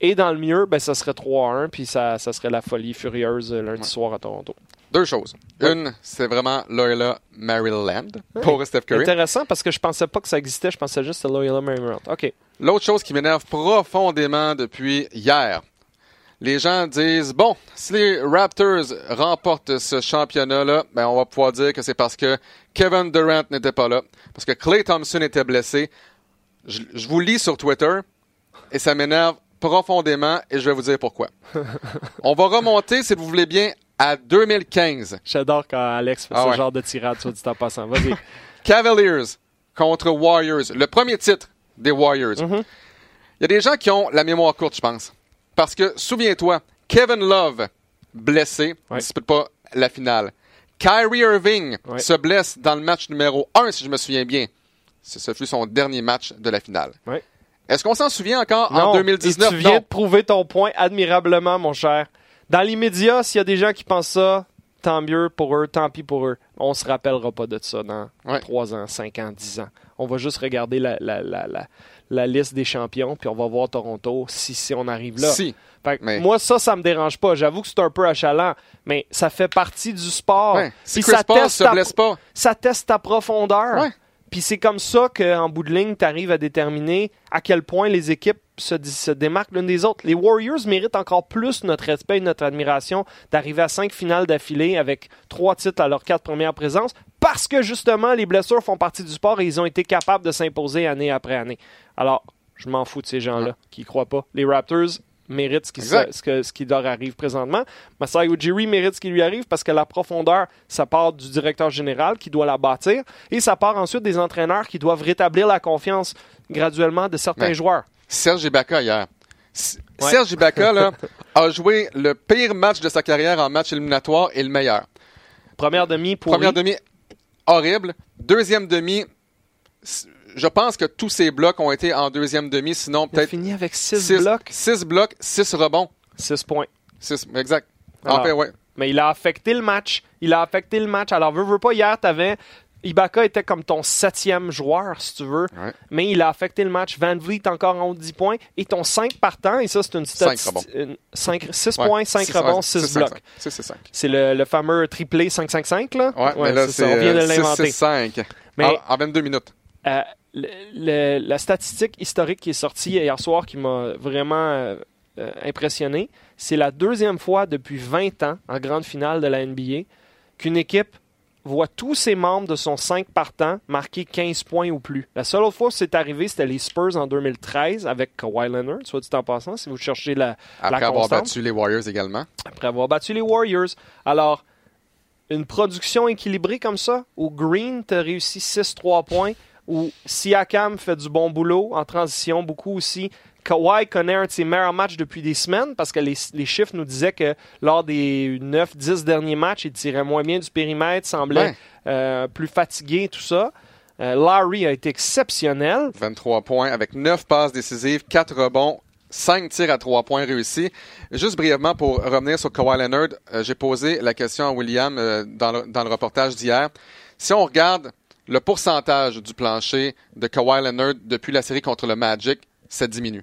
Et dans le mieux, ben, ça serait 3-1, puis ça, ça serait la folie furieuse lundi Ouais. soir à Toronto. Deux choses. Une, c'est vraiment Loyola Maryland pour Steph Curry. Intéressant parce que je pensais pas que ça existait, je pensais juste à Loyola Marymount. OK. L'autre chose qui m'énerve profondément depuis hier, les gens disent bon, si les Raptors remportent ce championnat-là, ben on va pouvoir dire que c'est parce que Kevin Durant n'était pas là, parce que Clay Thompson était blessé. Je, je vous lis sur Twitter et ça m'énerve profondément et je vais vous dire pourquoi. on va remonter, si vous voulez bien, à 2015. J'adore quand Alex fait Ah ce ouais. genre de tirade, soit dit en passant. Vas-y. Cavaliers contre Warriors, le premier titre des Warriors. Mhm. Il y a des gens qui ont la mémoire courte, je pense. Parce que, souviens-toi, Kevin Love, blessé, ne Ouais. dispute pas la finale. Kyrie Irving Ouais. se blesse dans le match numéro 1, si je me souviens bien. Ce ce fut son dernier match de la finale. Est-ce qu'on s'en souvient encore Non, en et 2019? tu viens Non. de prouver ton point admirablement, mon cher. Dans l'immédiat, s'il y a des gens qui pensent ça, tant mieux pour eux, tant pis pour eux. On se rappellera pas de ça dans Ouais. 3 ans, 5 ans, 10 ans. On va juste regarder la, la, la, la, la liste des champions, puis on va voir Toronto si, si on arrive là. Si. Fait que Mais- Moi, ça, ça me dérange pas. J'avoue que c'est un peu achalant, mais ça fait partie du sport. Ouais. Si Chris ça Paul teste se ta- blesse pas, ça teste ta profondeur. Ouais. Puis c'est comme ça qu'en bout de ligne, tu arrives à déterminer à quel point les équipes se, démarquent l'une des autres. Les Warriors méritent encore plus notre respect et notre admiration d'arriver à cinq finales d'affilée avec trois titres à leurs quatre premières présences parce que justement, les blessures font partie du sport et ils ont été capables de s'imposer année après année. Alors, je m'en fous de ces gens-là qui y croient pas. Les Raptors méritent ce qui, se- ce, que- ce qui leur arrive présentement. Masai Ujiri mérite ce qui lui arrive parce que la profondeur, ça part du directeur général qui doit la bâtir et ça part ensuite des entraîneurs qui doivent rétablir la confiance graduellement de certains Ouais. joueurs. Serge Ibaka hier. S- Ouais. Serge Ibaka là, a joué le pire match de sa carrière en match éliminatoire et le meilleur. Première demi pour Première demi, horrible. Deuxième demi, je pense que tous ces blocs ont été en deuxième demi, sinon peut-être fini avec 6 six blocs, six blocs, six rebonds. 6 points. Six- exact. Alors, en fait, ouais. Mais il a affecté le match. Il a affecté le match. Alors, veux, veux pas, hier, t'avais... Ibaka était comme ton septième joueur, si tu veux. Ouais. Mais il a affecté le match. Van Vliet encore en haut de 10 points. Et ton 5 partant, et ça, c'est une Cinq statistique. 6 Ouais. points, 5 Six- rebonds, ouais, 6 six, blocs. Six, six. C'est le, le fameux triplé 5-5-5, là? Ouais, mais là, c'est. On vient de euh, six, l'inventer. six, cinq. Mais- En, en 22 minutes. Euh, le- le- la statistique historique qui est sortie hier soir qui m'a vraiment euh, impressionné, c'est la deuxième fois depuis 20 ans en grande finale de la NBA qu'une équipe voit tous ses membres de son 5 partants marquer 15 points ou plus. La seule autre fois où c'est arrivé, c'était les Spurs en 2013 avec Kawhi Leonard, soit dit en passant, si vous cherchez la, Après la avoir battu les Warriors également. après avoir battu les Warriors. Alors, une production équilibrée comme ça, où Green te réussit 6-3 points, où Siakam fait du bon boulot en transition, beaucoup aussi. Kawhi connaît un de ses meilleurs matchs depuis des semaines parce que les, les chiffres nous disaient que lors des 9-10 derniers matchs, il tirait moins bien du périmètre, semblait Ouais. euh, plus fatigué, tout ça. Euh, Larry a été exceptionnel. 23 points avec 9 passes décisives, 4 rebonds, 5 tirs à 3 points réussis. Juste brièvement pour revenir sur Kawhi Leonard, euh, j'ai posé la question à William euh, dans, le, dans le reportage d'hier. Si on regarde le pourcentage du plancher de Kawhi Leonard depuis la série contre le Magic, ça diminue.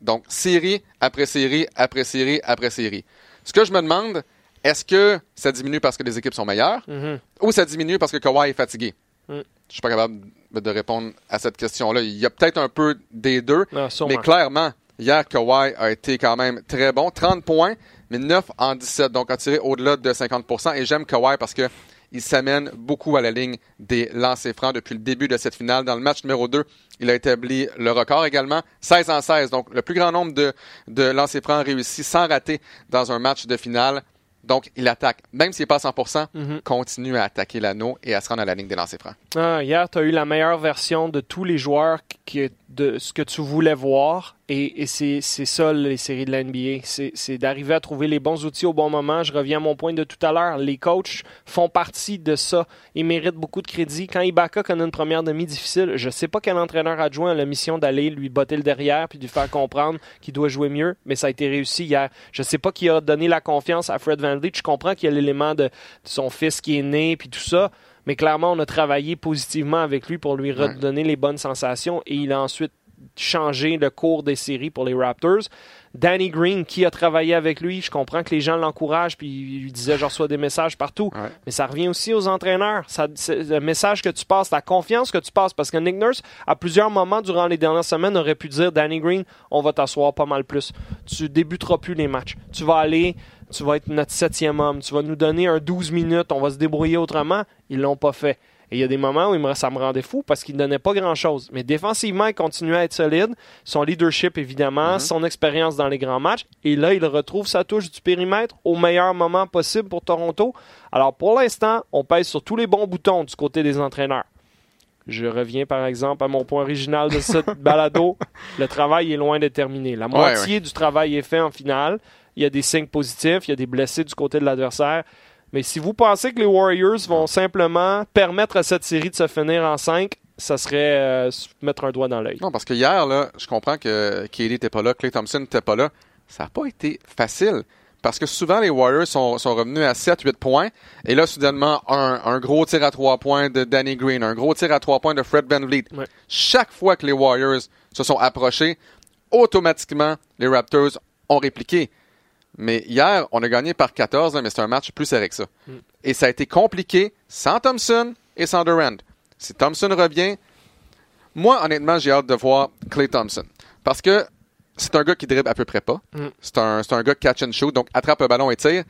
Donc, série après série après série après série. Ce que je me demande, est-ce que ça diminue parce que les équipes sont meilleures Mhm. ou ça diminue parce que Kawhi est fatigué? Mm. Je suis pas capable de répondre à cette question-là. Il y a peut-être un peu des deux, Ah, mais clairement, hier, Kawhi a été quand même très bon. 30 points, mais 9 en 17, donc a tiré au-delà de 50% Et j'aime Kawhi parce que il s'amène beaucoup à la ligne des lancers francs depuis le début de cette finale. Dans le match numéro 2, il a établi le record également, 16 en 16, donc le plus grand nombre de, de lancers francs réussis sans rater dans un match de finale. Donc, il attaque. Même s'il n'est pas à 100 Mhm. continue à attaquer l'anneau et à se rendre à la ligne des lancers francs. Ah, hier, tu as eu la meilleure version de tous les joueurs qui, de ce que tu voulais voir. Et, et c'est ça, les séries de la NBA. C'est d'arriver à trouver les bons outils au bon moment. Je reviens à mon point de tout à l'heure. Les coachs font partie de ça. Ils méritent beaucoup de crédit. Quand Ibaka connaît une première demi difficile, je sais pas quel entraîneur adjoint a la mission d'aller lui botter le derrière puis de lui faire comprendre qu'il doit jouer mieux, mais ça a été réussi hier. Je sais pas qui a donné la confiance à Fred Van Je comprends qu'il y a l'élément de, de son fils qui est né puis tout ça. Mais clairement, on a travaillé positivement avec lui pour lui Ouais. redonner les bonnes sensations et il a ensuite changé le cours des séries pour les Raptors. Danny Green, qui a travaillé avec lui, je comprends que les gens l'encouragent, puis il lui disait je reçois des messages partout. Ouais. Mais ça revient aussi aux entraîneurs. Ça, le message que tu passes, la confiance que tu passes. Parce que Nick Nurse, à plusieurs moments durant les dernières semaines, aurait pu dire Danny Green, on va t'asseoir pas mal plus. Tu débuteras plus les matchs. Tu vas aller, tu vas être notre septième homme. Tu vas nous donner un 12 minutes, on va se débrouiller autrement. Ils l'ont pas fait. Et il y a des moments où il me- ça me rendait fou parce qu'il ne donnait pas grand-chose. Mais défensivement, il continuait à être solide. Son leadership, évidemment, Mhm. son expérience dans les grands matchs. Et là, il retrouve sa touche du périmètre au meilleur moment possible pour Toronto. Alors, pour l'instant, on pèse sur tous les bons boutons du côté des entraîneurs. Je reviens, par exemple, à mon point original de ce balado. Le travail est loin d'être terminé. La moitié du travail est fait en finale. Il y a des signes positifs, il y a des blessés du côté de l'adversaire. Mais si vous pensez que les Warriors vont simplement permettre à cette série de se finir en 5, ça serait euh, mettre un doigt dans l'œil. Non, parce que hier, là, je comprends que Kelly n'était pas là, Clay Thompson n'était pas là. Ça n'a pas été facile. Parce que souvent, les Warriors sont, sont revenus à 7-8 points. Et là, soudainement, un, un gros tir à 3 points de Danny Green, un gros tir à 3 points de Fred VanVleet. Ouais. Chaque fois que les Warriors se sont approchés, automatiquement, les Raptors ont répliqué. Mais hier, on a gagné par 14, hein, mais c'est un match plus serré que ça. Mm. Et ça a été compliqué sans Thompson et sans Durant. Si Thompson revient, moi, honnêtement, j'ai hâte de voir Clay Thompson. Parce que c'est un gars qui dribble à peu près pas. Mm. C'est un, un gars catch and shoot, donc attrape le ballon et tire.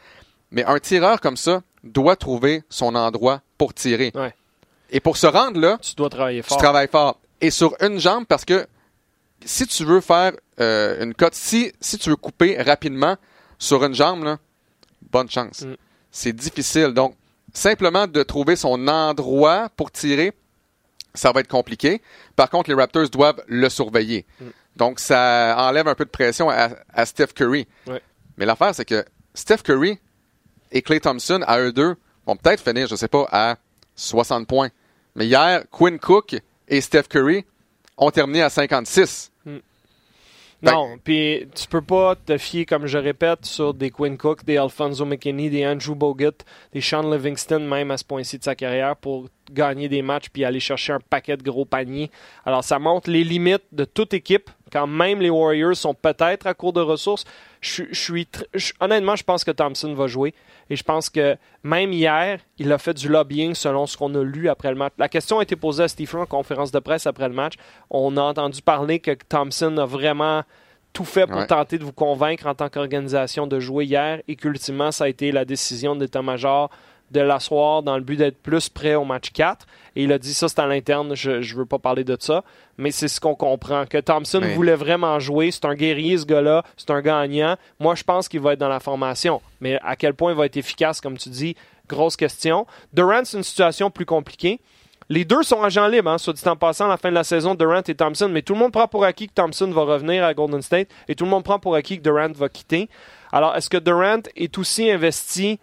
Mais un tireur comme ça doit trouver son endroit pour tirer. Ouais. Et pour se rendre là, Tu dois travailler tu fort. travailles fort. Et sur une jambe, parce que si tu veux faire euh, une cote, si, si tu veux couper rapidement sur une jambe, là, bonne chance. Mm. C'est difficile. Donc, simplement de trouver son endroit pour tirer, ça va être compliqué. Par contre, les Raptors doivent le surveiller. Mm. Donc, ça enlève un peu de pression à, à Steph Curry. Ouais. Mais l'affaire, c'est que Steph Curry et Clay Thompson, à eux deux, vont peut-être finir, je sais pas, à 60 points. Mais hier, Quinn Cook et Steph Curry ont terminé à 56. Non, puis tu peux pas te fier, comme je répète, sur des Quinn Cook, des Alfonso McKinney, des Andrew Bogut, des Sean Livingston, même à ce point-ci de sa carrière, pour gagner des matchs puis aller chercher un paquet de gros paniers. Alors, ça montre les limites de toute équipe. Quand même les Warriors sont peut-être à court de ressources, je, je suis je- honnêtement, je pense que Thompson va jouer. Et je pense que même hier, il a fait du lobbying selon ce qu'on a lu après le match. La question a été posée à Stephen en conférence de presse après le match. On a entendu parler que Thompson a vraiment tout fait pour Ouais. tenter de vous convaincre en tant qu'organisation de jouer hier et qu'ultimement, ça a été la décision de l'état-major de l'asseoir dans le but d'être plus prêt au match 4. Et il a dit ça, c'est à l'interne, je ne veux pas parler de ça. Mais c'est ce qu'on comprend, que Thompson voulait vraiment jouer. C'est un guerrier, ce gars-là. C'est un gagnant. Moi, je pense qu'il va être dans la formation. Mais à quel point il va être efficace, comme tu dis, grosse question. Durant, c'est une situation plus compliquée. Les deux sont agents libres, hein, soit dit en passant, à la fin de la saison, Durant et Thompson. Mais tout le monde prend pour acquis que Thompson va revenir à Golden State et tout le monde prend pour acquis que Durant va quitter. Alors, est-ce que Durant est aussi investi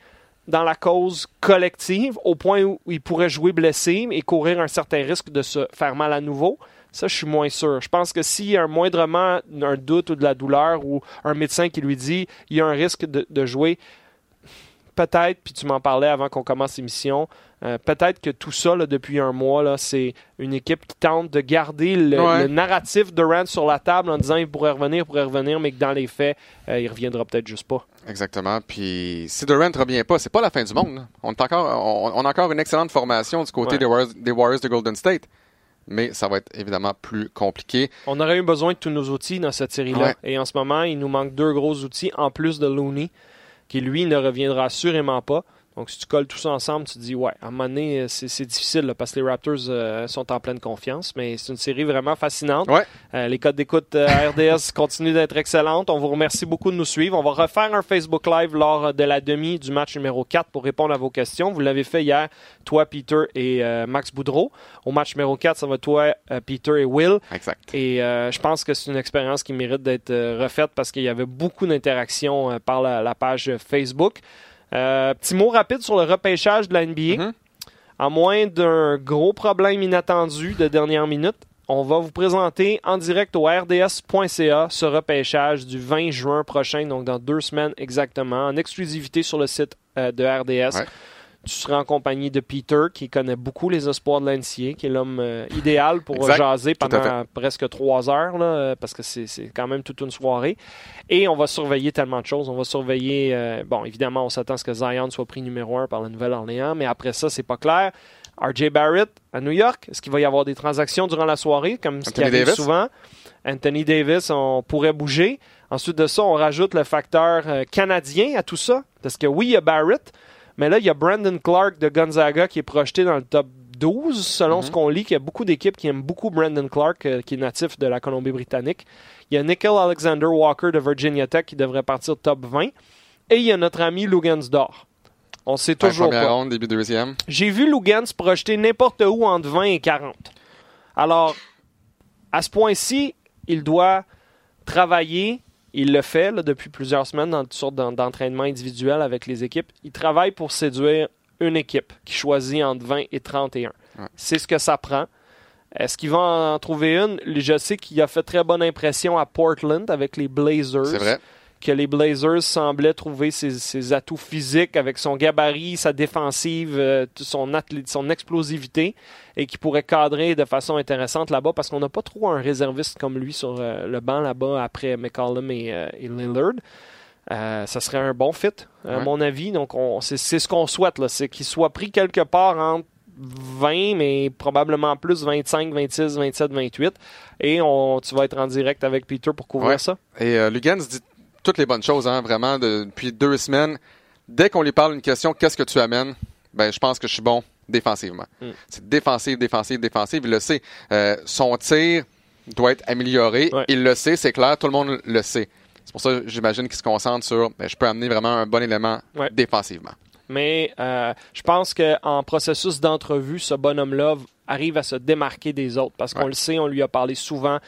dans la cause collective au point où il pourrait jouer blessé et courir un certain risque de se faire mal à nouveau? Ça, je suis moins sûr. Je pense que s'il y a un moindrement un doute ou de la douleur ou un médecin qui lui dit il y a un risque de, de jouer, peut-être, puis tu m'en parlais avant qu'on commence l'émission, euh, peut-être que tout ça, là, depuis un mois, là, c'est une équipe qui tente de garder le, Ouais. le narratif de Durant sur la table en disant il pourrait revenir, il pourrait revenir, mais que dans les faits, euh, il reviendra peut-être juste pas. Exactement. Puis si Durant ne revient pas, c'est pas la fin du monde. On, est encore, on, on a encore une excellente formation du côté Ouais. des, Warriors, des Warriors de Golden State. Mais ça va être évidemment plus compliqué. On aurait eu besoin de tous nos outils dans cette série-là. Ouais. Et en ce moment, il nous manque deux gros outils en plus de Looney, qui lui ne reviendra assurément pas. Donc, si tu colles tout ça ensemble, tu te dis, ouais, à un moment donné, euh, c'est difficile là, parce que les Raptors euh, sont en pleine confiance. Mais c'est une série vraiment fascinante. Ouais. Euh, les codes d'écoute euh, RDS continuent d'être excellentes. On vous remercie beaucoup de nous suivre. On va refaire un Facebook Live lors de la demi du match numéro 4 pour répondre à vos questions. Vous l'avez fait hier, toi, Peter et Max Boudreau. Au match numéro 4, ça va être toi, Peter et Will. Exact. Et je pense que c'est une expérience qui mérite d'être refaite parce qu'il y avait beaucoup d'interactions par la, la page Facebook. Euh, petit mot rapide sur le repêchage de la NBA. Mhm. À moins d'un gros problème inattendu de dernière minute, on va vous présenter en direct au rds.ca ce repêchage du 20 juin prochain, donc dans deux semaines exactement, en exclusivité sur le site euh, de RDS. Ouais. Tu seras en compagnie de Peter, qui connaît beaucoup les espoirs de l'NCA, qui est l'homme euh, idéal pour Exact. jaser pendant presque trois heures, là, euh, parce que c'est c'est quand même toute une soirée. Et on va surveiller tellement de choses. On va surveiller, euh, bon, évidemment, on s'attend à ce que Zion soit pris numéro un par la Nouvelle-Orléans, mais après ça, c'est pas clair. RJ Barrett à New York, est-ce qu'il va y avoir des transactions durant la soirée, comme ce qui Anthony arrive Davis? souvent? Anthony Davis, on pourrait bouger. Ensuite de ça, on rajoute le facteur euh, canadien à tout ça. Parce que oui, il y a Barrett, mais là, il y a Brandon Clark de Gonzaga qui est projeté dans le top 12, selon Mhm. ce qu'on lit, qu'il y a beaucoup d'équipes qui aiment beaucoup Brandon Clark, euh, qui est natif de la Colombie-Britannique. Il y a Nickel Alexander Walker de Virginia Tech qui devrait partir top 20. Et il y a notre ami Lugansdor. On sait toujours pas. ronde, début deuxième. J'ai vu Lugans projeter n'importe où entre 20 et 40. Alors, à ce point-ci, il doit travailler. Il le fait là, depuis plusieurs semaines dans toutes sortes d'en- d'entraînements individuels avec les équipes. Il travaille pour séduire une équipe qui choisit entre 20 et 31. Ouais. C'est ce que ça prend. Est-ce qu'il va en trouver une? Je sais qu'il a fait très bonne impression à Portland avec les Blazers C'est vrai. Que les Blazers semblaient trouver ses, ses atouts physiques avec son gabarit, sa défensive, euh, son, son explosivité et qui pourrait cadrer de façon intéressante là-bas parce qu'on n'a pas trop un réserviste comme lui sur euh, le banc là-bas après McCollum et, euh, et Lillard. Euh, ça serait un bon fit, à Ouais. mon avis. Donc, on- c'est ce qu'on souhaite, c'est qu'il soit pris quelque part entre 20, mais probablement plus 25, 26, 27, 28. Et on, tu vas être en direct avec Peter pour couvrir Ouais. ça. Et euh, Lugans dit toutes les bonnes choses, hein, vraiment, de- depuis deux semaines. Dès qu'on lui parle une question, qu'est-ce que tu amènes? Ben, je pense que je suis bon défensivement. Mm. C'est défensif, défensif, défensif. Il le sait. Euh, son tir doit être amélioré. Ouais. Il le sait, c'est clair. Tout le monde le sait. C'est pour ça, j'imagine qu'il se concentre sur, ben, je peux amener vraiment un bon élément Ouais. défensivement. Mais euh, je pense qu'en processus d'entrevue, ce bonhomme-là arrive à se démarquer des autres. Parce qu'on Ouais. le sait, on lui a parlé souvent.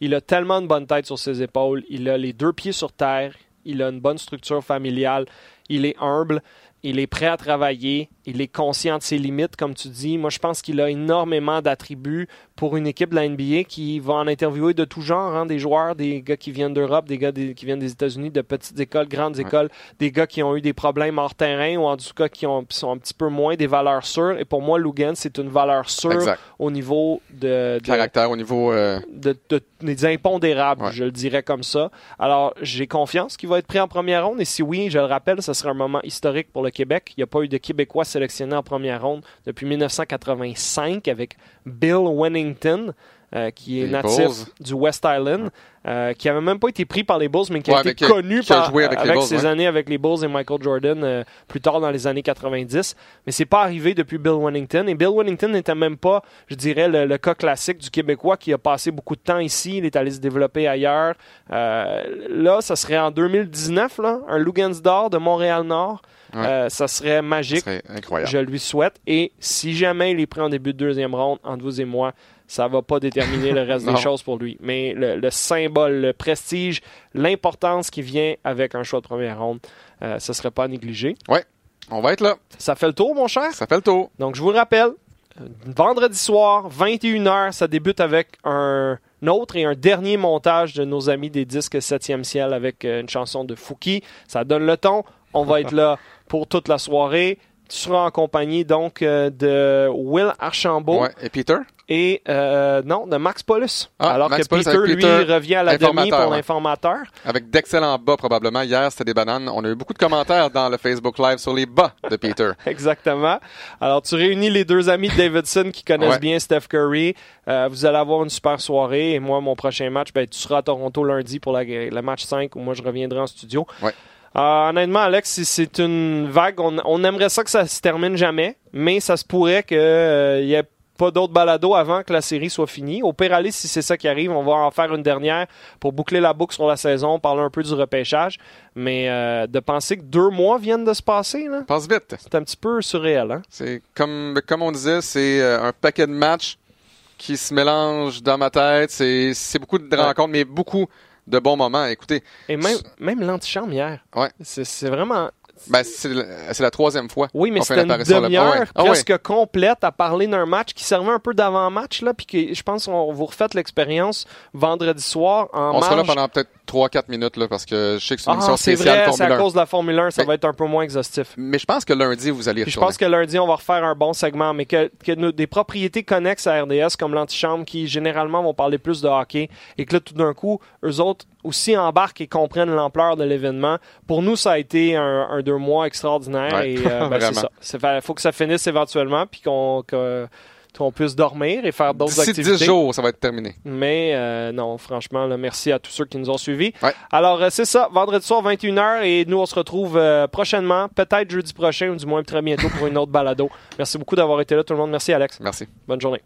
Il a tellement de bonne tête sur ses épaules. Il a les deux pieds sur terre. Il a une bonne structure familiale. Il est humble. Il est prêt à travailler. Il est conscient de ses limites, comme tu dis. Moi, je pense qu'il a énormément d'attributs pour une équipe de la NBA qui va en interviewer de tout genre, hein, des joueurs, des gars qui viennent d'Europe, des gars des- qui viennent des États-Unis, de petites écoles, grandes Ouais. écoles, des gars qui ont eu des problèmes hors terrain ou en tout cas qui ont, qui sont un petit peu moins des valeurs sûres. Et pour moi, Lugan, c'est une valeur sûre Exact. au niveau de, de- Caractère au niveau. euh, de- de- des impondérables, Ouais. je le dirais comme ça. Alors, j'ai confiance qu'il va être pris en première ronde. Et si oui, je le rappelle, ce sera un moment historique pour le Québec. Il n'y a pas eu de Québécois sélectionnés en première ronde depuis 1985 avec Bill Wennington. euh, qui est Les natif Bulls. du West Island, euh, qui avait même pas été pris par les Bulls, mais qui Ouais, a été qui a- connu qui a avec Bulls, ses ouais. années avec les Bulls et Michael Jordan euh, plus tard dans les années 90. Mais c'est pas arrivé depuis Bill Wennington. Et Bill Wennington n'était même pas, je dirais, le, le cas classique du Québécois qui a passé beaucoup de temps ici. Il est allé se développer ailleurs. Là, ça serait en 2019, là, un Lugansdor de Montréal-Nord. Ouais. Euh, ça serait magique. serait incroyable. Je lui souhaite. Et si jamais il est pris en début de deuxième ronde, entre vous et moi, ça va pas déterminer le reste des choses pour lui. Mais le, le symbole, le prestige, l'importance qui vient avec un choix de première ronde, euh, ce serait pas à négliger. On va être là. Ça fait le tour, mon cher. Ça fait le tour. Donc, je vous le rappelle, vendredi soir, 21h, ça débute avec un autre et un dernier montage de nos amis des disques 7e ciel avec euh, une chanson de Fouki. Ça donne le ton. On va être là pour toute la soirée. Tu seras en compagnie donc euh, de Will Archambault Ouais. Et Peter? et euh, non de Max Paulus. Ah, Alors Max que Paulus Peter, lui, Peter, revient à la demi pour ouais. l'informateur. Avec d'excellents bas, probablement. Hier, c'était des bananes. On a eu beaucoup de commentaires dans le Facebook Live sur les bas de Peter. Exactement. Alors, tu réunis les deux amis de Davidson qui connaissent Ouais. bien Steph Curry. Euh, vous allez avoir une super soirée. Et moi, mon prochain match, ben, tu seras à Toronto lundi pour la- le match 5 où moi, je reviendrai en studio. Ouais. Euh, honnêtement, Alex, c'est- une vague. On, on aimerait ça que ça se termine jamais, mais ça se pourrait qu'il n'y ait pas d'autres balados avant que la série soit finie. Au pire, aller, si c'est ça qui arrive, on va en faire une dernière pour boucler la boucle sur la saison, parler un peu du repêchage. Mais euh, de penser que deux mois viennent de se passer, là, Passe vite. c'est un petit peu surréel. Hein? C'est comme, comme on disait, c'est euh, un paquet de matchs qui se mélangent dans ma tête. C'est c'est beaucoup de Ouais. rencontres, mais beaucoup de bons moments. Écoutez, Et même, même l'antichambre hier. Ouais. C'est c'est vraiment. ben, c'est la, c'est la troisième fois. Oui, mais c'était une demi-heure ouais. Ah ouais. presque complète à parler d'un match qui servait un peu d'avant-match. là, Puis que je pense qu'on vous refait l'expérience vendredi soir en On sera là pendant peut-être 3-4 minutes là, parce que je sais que c'est une Ah, émission c'est spéciale vrai, c'est Formule à 1. cause de la Formule 1, ça Mais- va être un peu moins exhaustif. Mais je pense que lundi, vous Puis je pense que lundi, on va refaire un bon segment, mais que, que nous- des propriétés connexes à RDS, comme l'antichambre, qui généralement vont parler plus de hockey, et que là, tout d'un coup, eux autres aussi embarquent et comprennent l'ampleur de l'événement. Pour nous, ça a été un, un deux mois extraordinaire, Ouais, et euh, ben, c'est ça. Il faut que ça finisse éventuellement, puis qu'on qu'on puisse dormir et faire d'autres activités. 10 jours, ça va être terminé. Mais euh, non, franchement, là, merci à tous ceux qui nous ont suivis. Ouais. Alors, euh, c'est ça, vendredi soir, 21h, et nous, on se retrouve euh, prochainement, peut-être jeudi prochain, ou du moins très bientôt pour une autre balado. Merci beaucoup d'avoir été là, tout le monde. Merci, Alex. Merci. Bonne journée.